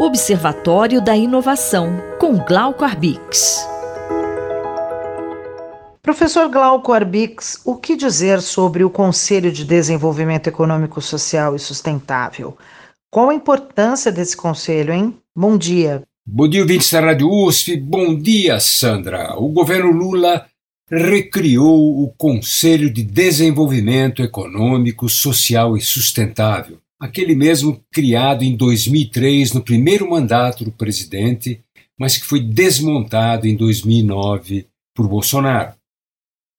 Observatório da Inovação, com Glauco Arbix. Professor Glauco Arbix, o que dizer sobre o Conselho de Desenvolvimento Econômico, Social e Sustentável? Qual a importância desse conselho, hein? Bom dia. Bom dia, ouvintes da Rádio USP. Bom dia, Sandra. O governo Lula recriou o Conselho de Desenvolvimento Econômico, Social e Sustentável aquele mesmo criado em 2003 no primeiro mandato do presidente, mas que foi desmontado em 2009 por Bolsonaro.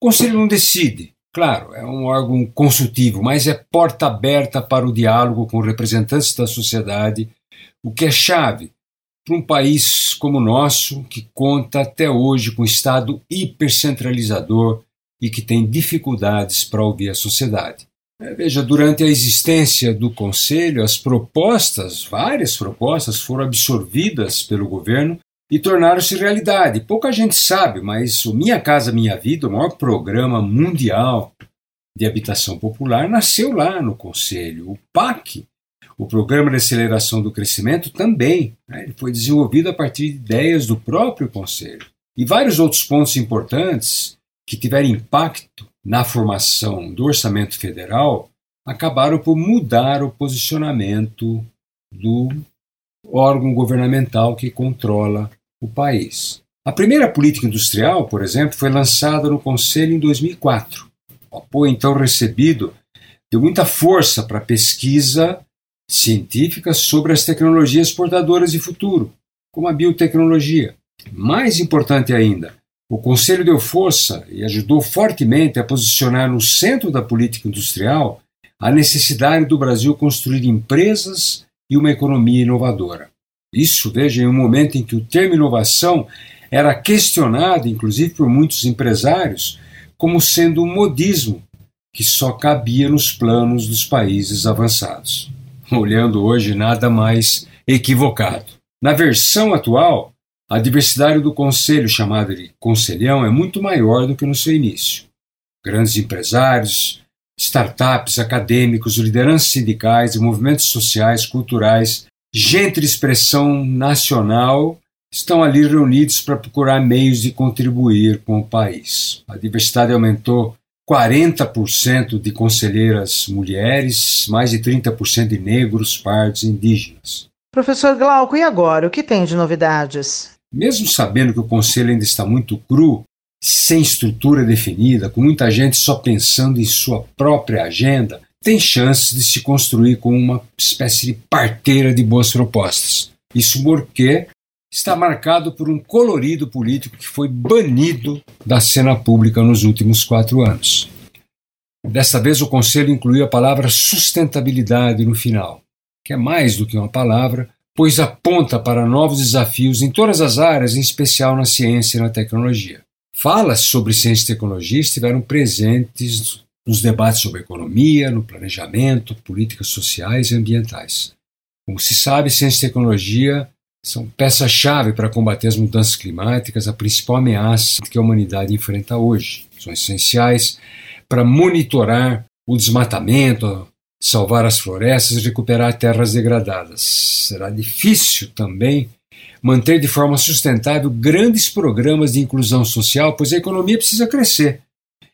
O Conselho não decide, claro, é um órgão consultivo, mas é porta aberta para o diálogo com representantes da sociedade, o que é chave para um país como o nosso, que conta até hoje com um Estado hipercentralizador e que tem dificuldades para ouvir a sociedade. É, veja, durante a existência do Conselho, as propostas, várias propostas, foram absorvidas pelo governo e tornaram-se realidade. Pouca gente sabe, mas o Minha Casa Minha Vida, o maior programa mundial de habitação popular, nasceu lá no Conselho. O PAC, o Programa de Aceleração do Crescimento, também. Né? Ele foi desenvolvido a partir de ideias do próprio Conselho. E vários outros pontos importantes que tiveram impacto na formação do orçamento federal acabaram por mudar o posicionamento do órgão governamental que controla o país. A primeira política industrial, por exemplo, foi lançada no Conselho em 2004. O apoio então recebido deu muita força para a pesquisa científica sobre as tecnologias portadoras de futuro, como a biotecnologia. Mais importante ainda, o Conselho deu força e ajudou fortemente a posicionar no centro da política industrial a necessidade do Brasil construir empresas e uma economia inovadora. Isso, veja, em um momento em que o termo inovação era questionado, inclusive por muitos empresários, como sendo um modismo que só cabia nos planos dos países avançados. Olhando hoje, nada mais equivocado. Na versão atual, a diversidade do conselho, chamada de conselhão, é muito maior do que no seu início. Grandes empresários, startups, acadêmicos, lideranças sindicais movimentos sociais, culturais, gente de expressão nacional estão ali reunidos para procurar meios de contribuir com o país. A diversidade aumentou 40% de conselheiras mulheres, mais de 30% de negros, pardos e indígenas. Professor Glauco, e agora? O que tem de novidades? Mesmo sabendo que o conselho ainda está muito cru, sem estrutura definida, com muita gente só pensando em sua própria agenda, tem chances de se construir como uma espécie de parteira de boas propostas. Isso porque está marcado por um colorido político que foi banido da cena pública nos últimos quatro anos. Desta vez, o Conselho incluiu a palavra sustentabilidade no final, que é mais do que uma palavra, pois aponta para novos desafios em todas as áreas, em especial na ciência e na tecnologia. Falas sobre ciência e tecnologia estiveram presentes nos debates sobre economia, no planejamento, políticas sociais e ambientais. Como se sabe, ciência e tecnologia são peça-chave para combater as mudanças climáticas, a principal ameaça que a humanidade enfrenta hoje. São essenciais para monitorar o desmatamento, salvar as florestas e recuperar terras degradadas. Será difícil também manter de forma sustentável grandes programas de inclusão social, pois a economia precisa crescer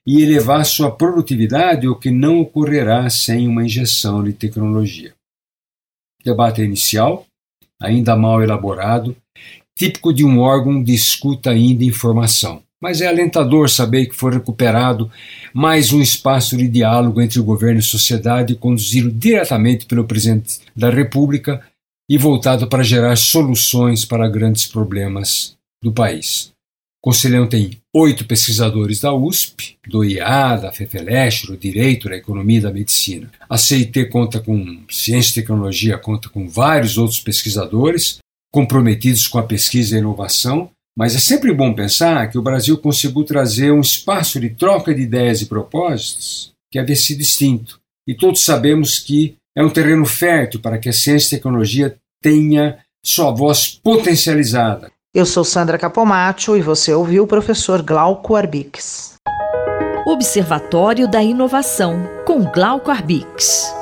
e elevar sua produtividade, o que não ocorrerá sem uma injeção de tecnologia. Debate inicial, ainda mal elaborado, típico de um órgão de escuta ainda informação. Mas é alentador saber que foi recuperado mais um espaço de diálogo entre o governo e a sociedade, conduzido diretamente pelo presidente da República e voltado para gerar soluções para grandes problemas do país. O Conselhão tem oito pesquisadores da USP, do IA, da FEFELESH, do Direito, da Economia e da Medicina. A CIT conta com Ciência e Tecnologia, conta com vários outros pesquisadores comprometidos com a pesquisa e a inovação mas é sempre bom pensar que o Brasil conseguiu trazer um espaço de troca de ideias e propósitos que havia sido extinto. E todos sabemos que é um terreno fértil para que a ciência e a tecnologia tenha sua voz potencializada. Eu sou Sandra Capomatto e você ouviu o professor Glauco Arbix. Observatório da Inovação, com Glauco Arbix.